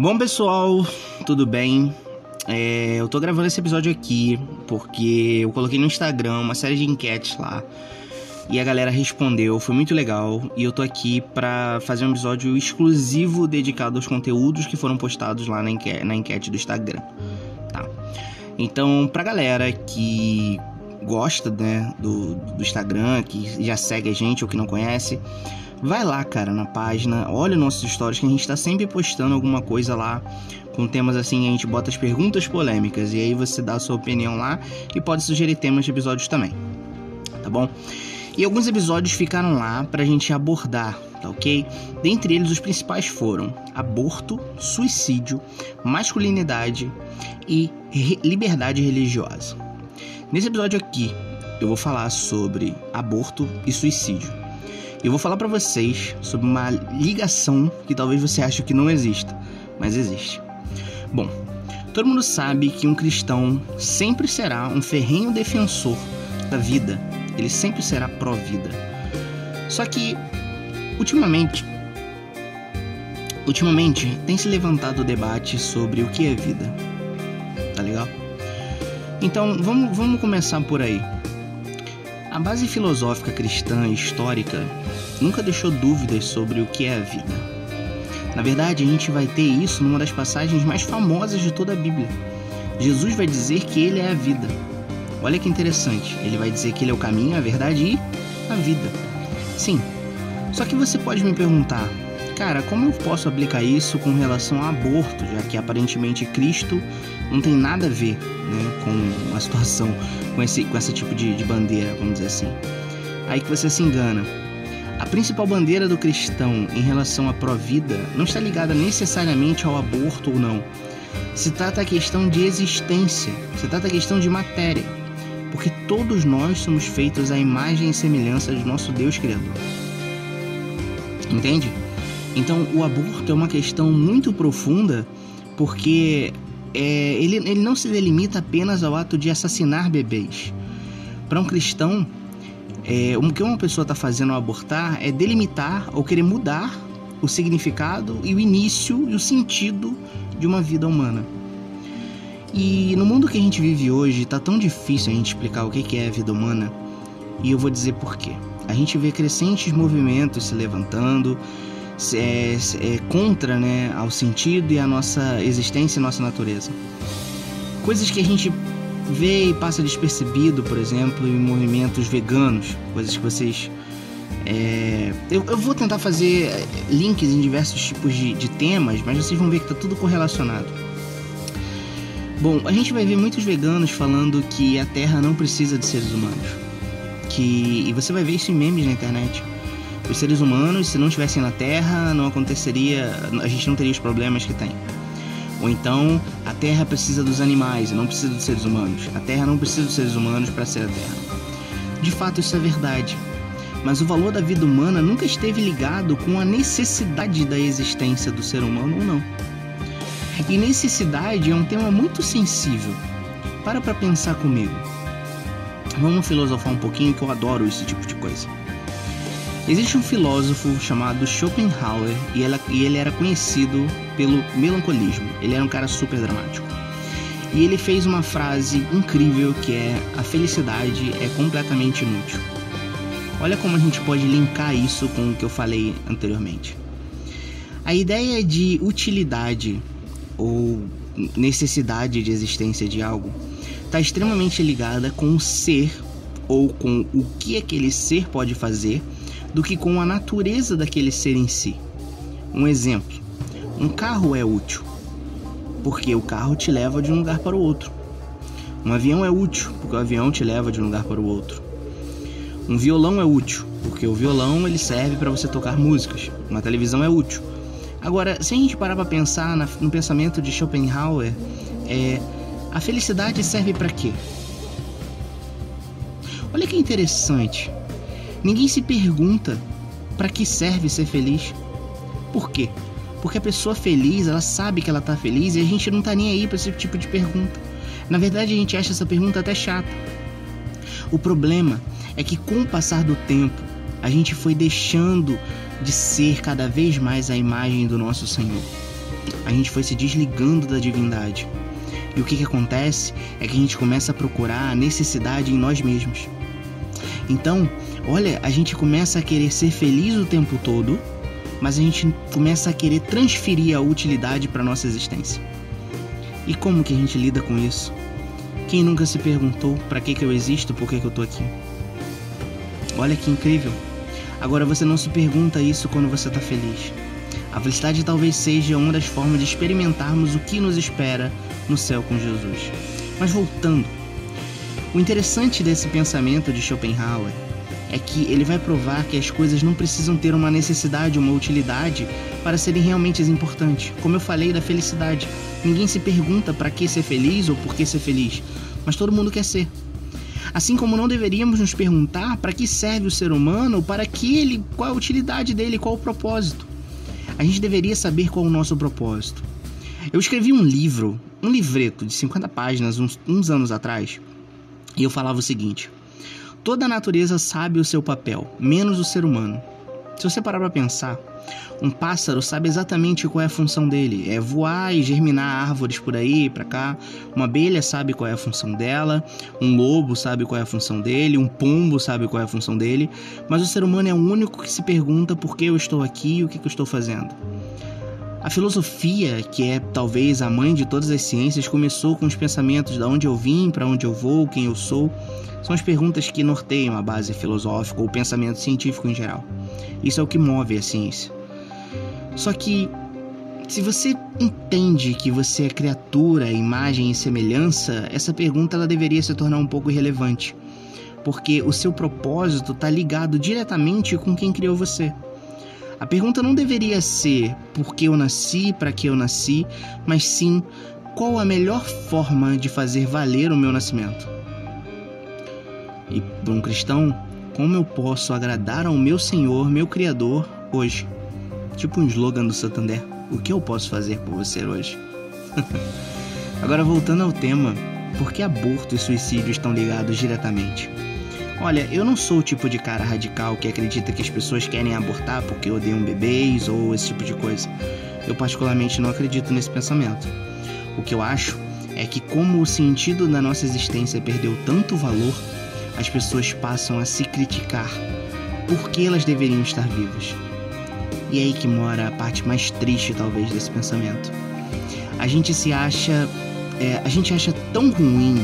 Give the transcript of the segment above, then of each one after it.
Bom, pessoal, tudo bem? É, eu tô gravando esse episódio aqui porque eu coloquei no Instagram uma série de enquetes lá e a galera respondeu, foi muito legal e eu tô aqui pra fazer um episódio exclusivo dedicado aos conteúdos que foram postados lá na enquete, na enquete do Instagram, tá? Então, pra galera que gosta né, do, do Instagram, que já segue a gente ou que não conhece, vai lá, cara, na página, olha nossos stories que a gente tá sempre postando alguma coisa lá com temas assim, a gente bota as perguntas polêmicas e aí você dá a sua opinião lá e pode sugerir temas de episódios também. Tá bom? E alguns episódios ficaram lá pra gente abordar, tá ok? Dentre eles, os principais foram aborto, suicídio, masculinidade e re liberdade religiosa. Nesse episódio aqui, eu vou falar sobre aborto e suicídio. Eu vou falar para vocês sobre uma ligação que talvez você ache que não exista, mas existe. Bom, todo mundo sabe que um cristão sempre será um ferrenho defensor da vida. Ele sempre será pró-vida. Só que ultimamente ultimamente tem se levantado o debate sobre o que é vida. Tá legal? Então, vamos, vamos começar por aí. A base filosófica cristã histórica nunca deixou dúvidas sobre o que é a vida. Na verdade, a gente vai ter isso numa das passagens mais famosas de toda a Bíblia. Jesus vai dizer que ele é a vida. Olha que interessante, ele vai dizer que ele é o caminho, a verdade e a vida. Sim. Só que você pode me perguntar, cara, como eu posso aplicar isso com relação a aborto, já que aparentemente Cristo não tem nada a ver né, com a situação, com esse, com esse tipo de, de bandeira, vamos dizer assim. Aí que você se engana. A principal bandeira do cristão em relação à pró-vida não está ligada necessariamente ao aborto ou não. Se trata da questão de existência, se trata da questão de matéria, porque todos nós somos feitos à imagem e semelhança de nosso Deus Criador. Entende? Então, o aborto é uma questão muito profunda porque é, ele, ele não se delimita apenas ao ato de assassinar bebês. Para um cristão, é, o que uma pessoa está fazendo ao abortar é delimitar ou querer mudar o significado e o início e o sentido de uma vida humana. E no mundo que a gente vive hoje, está tão difícil a gente explicar o que é a vida humana, e eu vou dizer por quê. A gente vê crescentes movimentos se levantando é, é, contra né, ao sentido e a nossa existência e nossa natureza. Coisas que a gente vê e passa despercebido, por exemplo, em movimentos veganos, coisas que vocês. É... Eu, eu, vou tentar fazer é, links em diversos tipos de, de temas, mas vocês vão ver que está tudo correlacionado. Bom, a gente vai ver muitos veganos falando que a Terra não precisa de seres humanos. Que... E você vai ver isso em memes na internet. Os seres humanos, se não estivessem na Terra, não aconteceria. A gente não teria os problemas que tem. Ou então, a Terra precisa dos animais e não precisa dos seres humanos. A Terra não precisa dos seres humanos para ser a Terra. De fato, isso é verdade. Mas o valor da vida humana nunca esteve ligado com a necessidade da existência do ser humano ou não. E necessidade é um tema muito sensível. Para para pensar comigo. Vamos filosofar um pouquinho que eu adoro esse tipo de coisa. Existe um filósofo chamado Schopenhauer e, ela, e ele era conhecido pelo melancolismo. Ele era um cara super dramático. E ele fez uma frase incrível que é: a felicidade é completamente inútil. Olha como a gente pode linkar isso com o que eu falei anteriormente. A ideia de utilidade ou necessidade de existência de algo está extremamente ligada com o ser ou com o que aquele ser pode fazer do que com a natureza daquele ser em si. Um exemplo: um carro é útil porque o carro te leva de um lugar para o outro. Um avião é útil porque o avião te leva de um lugar para o outro. Um violão é útil porque o violão ele serve para você tocar músicas. Uma televisão é útil. Agora, se a gente parar para pensar no pensamento de Schopenhauer, é, a felicidade serve para quê? Olha que interessante. Ninguém se pergunta para que serve ser feliz. Por quê? Porque a pessoa feliz, ela sabe que ela tá feliz e a gente não tá nem aí para esse tipo de pergunta. Na verdade, a gente acha essa pergunta até chata. O problema é que com o passar do tempo, a gente foi deixando de ser cada vez mais a imagem do nosso Senhor. A gente foi se desligando da divindade. E o que, que acontece é que a gente começa a procurar a necessidade em nós mesmos. Então, olha, a gente começa a querer ser feliz o tempo todo, mas a gente começa a querer transferir a utilidade para nossa existência. E como que a gente lida com isso? Quem nunca se perguntou para que, que eu existo, por que, que eu tô aqui? Olha que incrível. Agora você não se pergunta isso quando você está feliz. A felicidade talvez seja uma das formas de experimentarmos o que nos espera no céu com Jesus. Mas voltando, o interessante desse pensamento de Schopenhauer é que ele vai provar que as coisas não precisam ter uma necessidade, uma utilidade para serem realmente importantes. Como eu falei da felicidade, ninguém se pergunta para que ser feliz ou por que ser feliz, mas todo mundo quer ser. Assim como não deveríamos nos perguntar para que serve o ser humano, para que ele, qual a utilidade dele, qual o propósito. A gente deveria saber qual o nosso propósito. Eu escrevi um livro, um livreto de 50 páginas uns, uns anos atrás, e eu falava o seguinte: Toda a natureza sabe o seu papel, menos o ser humano. Se você parar para pensar, um pássaro sabe exatamente qual é a função dele, é voar e germinar árvores por aí, para cá. Uma abelha sabe qual é a função dela, um lobo sabe qual é a função dele, um pombo sabe qual é a função dele, mas o ser humano é o único que se pergunta por que eu estou aqui e o que, que eu estou fazendo. A filosofia, que é talvez a mãe de todas as ciências, começou com os pensamentos de onde eu vim, para onde eu vou, quem eu sou. São as perguntas que norteiam a base filosófica ou pensamento científico em geral. Isso é o que move a ciência. Só que, se você entende que você é criatura, imagem e semelhança, essa pergunta ela deveria se tornar um pouco irrelevante, porque o seu propósito está ligado diretamente com quem criou você. A pergunta não deveria ser por que eu nasci, para que eu nasci, mas sim qual a melhor forma de fazer valer o meu nascimento. E para um cristão, como eu posso agradar ao meu Senhor, meu Criador, hoje? Tipo um slogan do Santander: O que eu posso fazer por você hoje? Agora, voltando ao tema, por que aborto e suicídio estão ligados diretamente? Olha, eu não sou o tipo de cara radical que acredita que as pessoas querem abortar porque odeiam bebês ou esse tipo de coisa. Eu, particularmente, não acredito nesse pensamento. O que eu acho é que, como o sentido da nossa existência perdeu tanto valor, as pessoas passam a se criticar por que elas deveriam estar vivas. E é aí que mora a parte mais triste, talvez, desse pensamento. A gente se acha. É, a gente acha tão ruim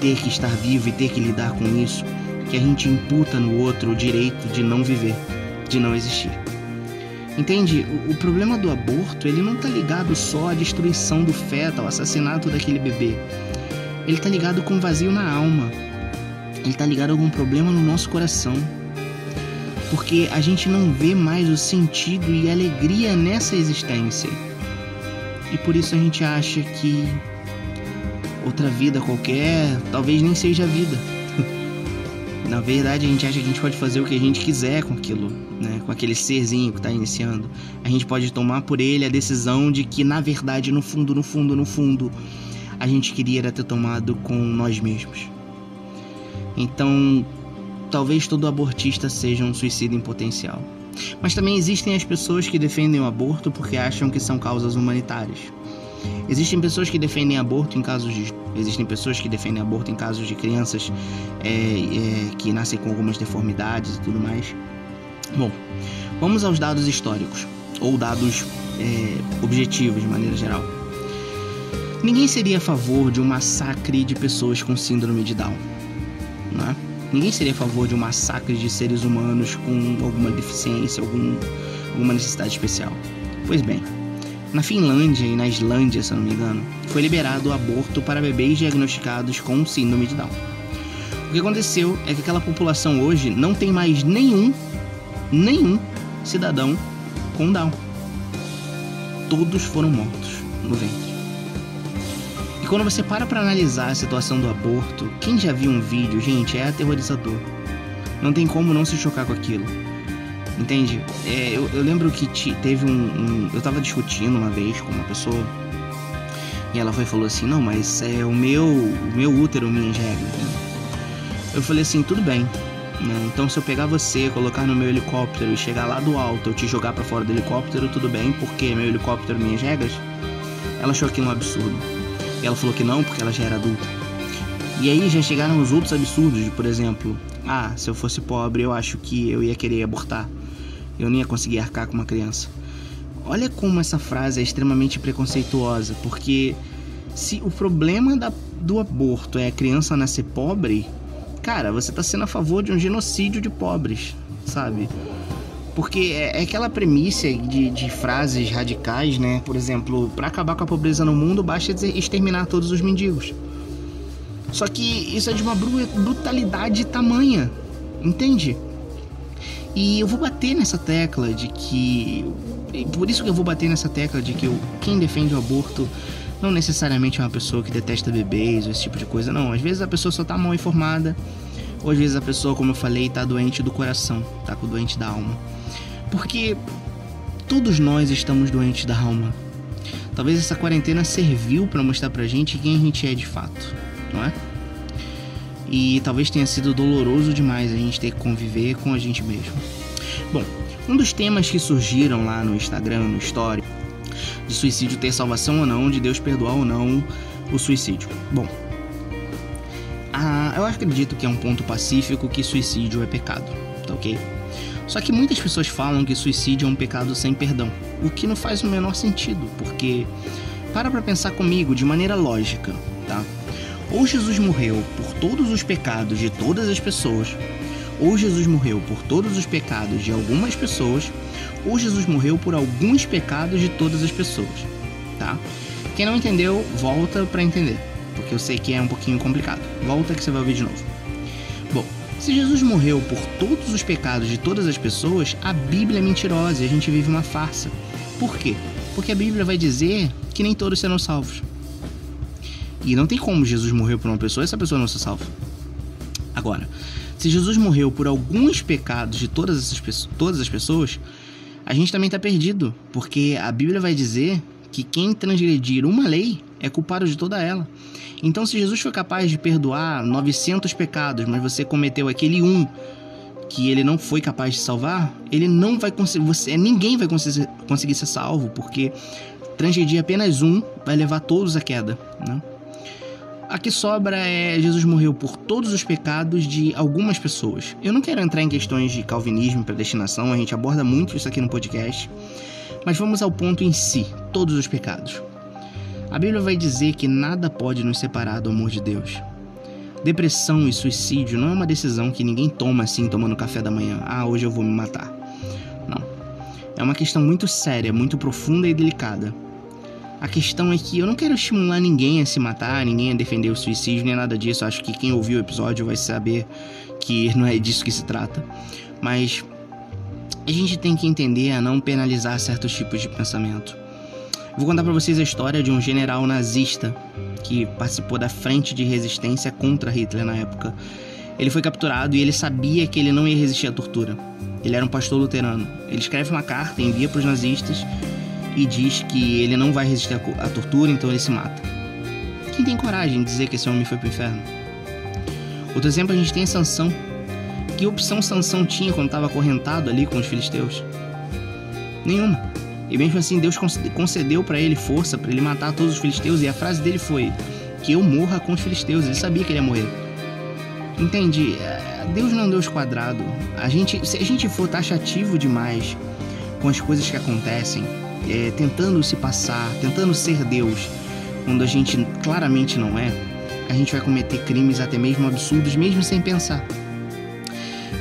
ter que estar vivo e ter que lidar com isso que a gente imputa no outro o direito de não viver, de não existir. Entende? O, o problema do aborto, ele não está ligado só à destruição do feto, ao assassinato daquele bebê. Ele está ligado com vazio na alma. Ele está ligado a algum problema no nosso coração. Porque a gente não vê mais o sentido e alegria nessa existência. E por isso a gente acha que outra vida qualquer talvez nem seja vida. Na verdade, a gente acha que a gente pode fazer o que a gente quiser com aquilo, né? Com aquele serzinho que está iniciando. A gente pode tomar por ele a decisão de que, na verdade, no fundo, no fundo, no fundo, a gente queria ter tomado com nós mesmos. Então, talvez todo abortista seja um suicida em potencial. Mas também existem as pessoas que defendem o aborto porque acham que são causas humanitárias. Existem pessoas que defendem aborto em casos de. Existem pessoas que defendem aborto em casos de crianças é, é, que nascem com algumas deformidades e tudo mais. Bom, vamos aos dados históricos, ou dados é, objetivos de maneira geral. Ninguém seria a favor de um massacre de pessoas com síndrome de Down. Né? Ninguém seria a favor de um massacre de seres humanos com alguma deficiência, algum, alguma necessidade especial. Pois bem, na Finlândia e na Islândia, se eu não me engano, foi liberado o aborto para bebês diagnosticados com síndrome de Down. O que aconteceu é que aquela população hoje não tem mais nenhum, nenhum cidadão com Down. Todos foram mortos no ventre. E quando você para para analisar a situação do aborto, quem já viu um vídeo, gente, é aterrorizador. Não tem como não se chocar com aquilo. Entende? É, eu, eu, lembro que teve um, um, Eu tava discutindo uma vez com uma pessoa. E ela foi falou assim: Não, mas é o meu, o meu útero, minhas regras. Né? Eu falei assim: Tudo bem. Né? Então, se eu pegar você, colocar no meu helicóptero e chegar lá do alto, eu te jogar para fora do helicóptero, tudo bem, porque meu helicóptero, minhas regras. Ela achou aquilo um absurdo. E ela falou que não, porque ela já era adulta. E aí já chegaram os outros absurdos, por exemplo, ah, se eu fosse pobre, eu acho que eu ia querer abortar. Eu nem ia conseguir arcar com uma criança. Olha como essa frase é extremamente preconceituosa, porque se o problema da, do aborto é a criança nascer pobre, cara, você tá sendo a favor de um genocídio de pobres, sabe? Porque é, é aquela premissa de, de, frases radicais, né? Por exemplo, para acabar com a pobreza no mundo, basta exterminar todos os mendigos. Só que isso é de uma brutalidade tamanha, entende? E eu vou bater nessa tecla de que. Por isso que eu vou bater nessa tecla de que quem defende o aborto não necessariamente é uma pessoa que detesta bebês ou esse tipo de coisa, não. Às vezes a pessoa só tá mal informada, ou às vezes a pessoa, como eu falei, tá doente do coração, tá com doente da alma. Porque todos nós estamos doentes da alma. Talvez essa quarentena serviu para mostrar pra gente quem a gente é de fato, não é? E talvez tenha sido doloroso demais a gente ter que conviver com a gente mesmo. Bom, um dos temas que surgiram lá no Instagram, no Story, de suicídio ter salvação ou não, de Deus perdoar ou não o suicídio. Bom, eu acredito que é um ponto pacífico que suicídio é pecado, tá ok? Só que muitas pessoas falam que suicídio é um pecado sem perdão, o que não faz o menor sentido, porque para pra pensar comigo de maneira lógica, tá? Ou Jesus morreu por todos os pecados de todas as pessoas, ou Jesus morreu por todos os pecados de algumas pessoas, ou Jesus morreu por alguns pecados de todas as pessoas, tá? Quem não entendeu, volta para entender, porque eu sei que é um pouquinho complicado. Volta que você vai ouvir de novo. Bom, se Jesus morreu por todos os pecados de todas as pessoas, a Bíblia é mentirosa e a gente vive uma farsa. Por quê? Porque a Bíblia vai dizer que nem todos serão salvos. E não tem como Jesus morreu por uma pessoa e essa pessoa não ser salva. Agora, se Jesus morreu por alguns pecados de todas, essas, todas as pessoas, a gente também está perdido, porque a Bíblia vai dizer que quem transgredir uma lei é culpado de toda ela. Então, se Jesus foi capaz de perdoar 900 pecados, mas você cometeu aquele um que ele não foi capaz de salvar, ele não vai conseguir, você, ninguém vai conseguir, conseguir ser salvo, porque transgredir apenas um vai levar todos à queda, né? A que sobra é Jesus morreu por todos os pecados de algumas pessoas. Eu não quero entrar em questões de calvinismo e predestinação, a gente aborda muito isso aqui no podcast. Mas vamos ao ponto em si: todos os pecados. A Bíblia vai dizer que nada pode nos separar do amor de Deus. Depressão e suicídio não é uma decisão que ninguém toma assim tomando café da manhã. Ah, hoje eu vou me matar. Não. É uma questão muito séria, muito profunda e delicada. A questão é que eu não quero estimular ninguém a se matar, ninguém a defender o suicídio, nem nada disso. Acho que quem ouviu o episódio vai saber que não é disso que se trata. Mas a gente tem que entender a não penalizar certos tipos de pensamento. Vou contar para vocês a história de um general nazista que participou da frente de resistência contra Hitler na época. Ele foi capturado e ele sabia que ele não ia resistir à tortura. Ele era um pastor luterano. Ele escreve uma carta, envia para os nazistas e diz que ele não vai resistir à tortura, então ele se mata. Quem tem coragem de dizer que esse homem foi pro inferno? Outro exemplo a gente tem Sansão. Que opção Sansão tinha quando estava acorrentado ali com os filisteus? Nenhuma. E mesmo assim Deus concedeu para ele força para ele matar todos os filisteus e a frase dele foi que eu morra com os filisteus. Ele sabia que ele ia morrer. Entende? É, Deus não é um Deus quadrado. A gente, se a gente for taxativo demais com as coisas que acontecem, é, tentando se passar, tentando ser Deus, quando a gente claramente não é, a gente vai cometer crimes até mesmo absurdos, mesmo sem pensar.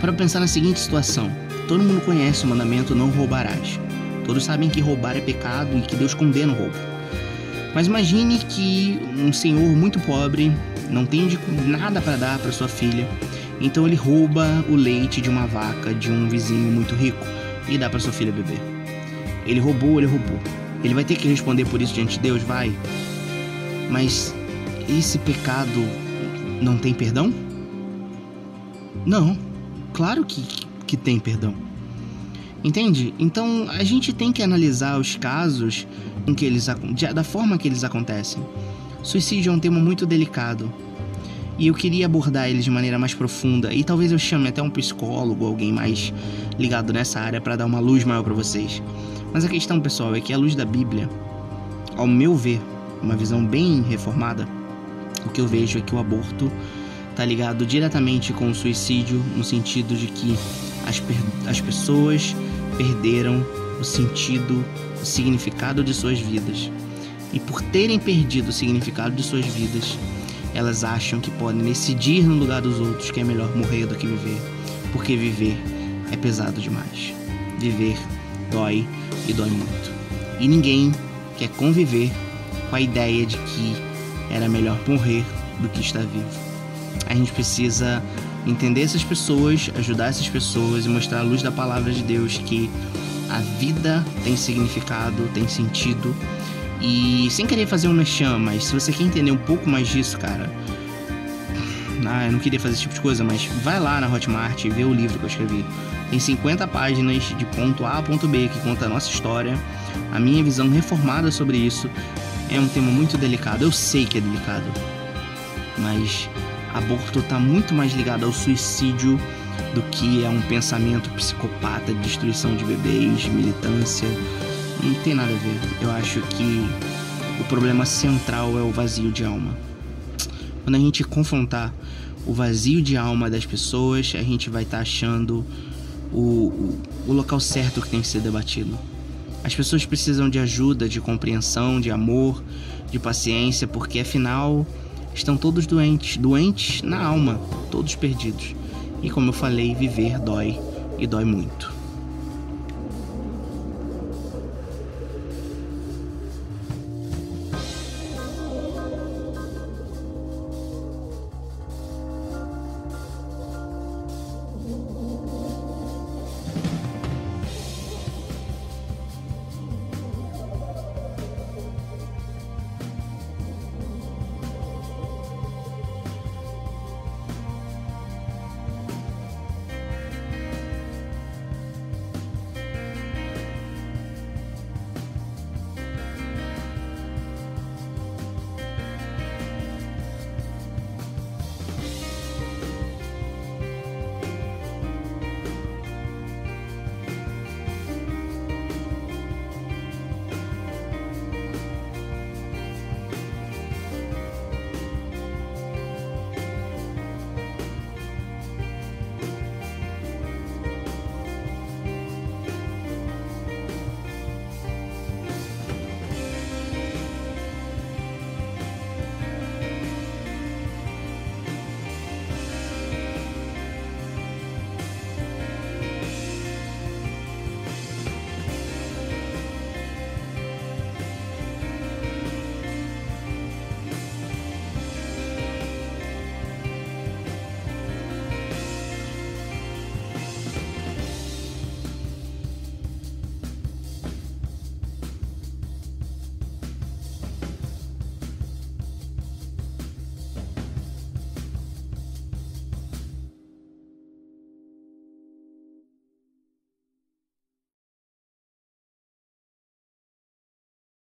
Para pensar na seguinte situação: todo mundo conhece o mandamento não roubarás. Todos sabem que roubar é pecado e que Deus condena o roubo. Mas imagine que um senhor muito pobre não tem nada para dar para sua filha, então ele rouba o leite de uma vaca de um vizinho muito rico e dá para sua filha beber. Ele roubou, ele roubou. Ele vai ter que responder por isso diante de Deus, vai. Mas esse pecado não tem perdão? Não. Claro que, que tem perdão. Entende? Então a gente tem que analisar os casos em que eles da forma que eles acontecem. Suicídio é um tema muito delicado. E eu queria abordar eles de maneira mais profunda e talvez eu chame até um psicólogo, alguém mais ligado nessa área para dar uma luz maior para vocês. Mas a questão, pessoal, é que a luz da Bíblia, ao meu ver, uma visão bem reformada, o que eu vejo é que o aborto está ligado diretamente com o suicídio, no sentido de que as, as pessoas perderam o sentido, o significado de suas vidas. E por terem perdido o significado de suas vidas, elas acham que podem decidir no lugar dos outros que é melhor morrer do que viver, porque viver é pesado demais. Viver dói e dói muito. E ninguém quer conviver com a ideia de que era melhor morrer do que estar vivo. A gente precisa entender essas pessoas, ajudar essas pessoas e mostrar a luz da palavra de Deus que a vida tem significado, tem sentido. E sem querer fazer um mexão, mas se você quer entender um pouco mais disso, cara. Ah, eu não queria fazer esse tipo de coisa, mas vai lá na Hotmart e vê o livro que eu escrevi. Tem 50 páginas de ponto A a ponto B que conta a nossa história, a minha visão reformada sobre isso. É um tema muito delicado, eu sei que é delicado, mas aborto está muito mais ligado ao suicídio do que a um pensamento psicopata de destruição de bebês, militância. Não tem nada a ver. Eu acho que o problema central é o vazio de alma. Quando a gente confrontar o vazio de alma das pessoas, a gente vai estar tá achando o, o, local certo que tem que ser debatido. As pessoas precisam de ajuda, de compreensão, de amor, de paciência, porque afinal estão todos doentes, doentes na alma, todos perdidos. E como eu falei, viver dói e dói muito.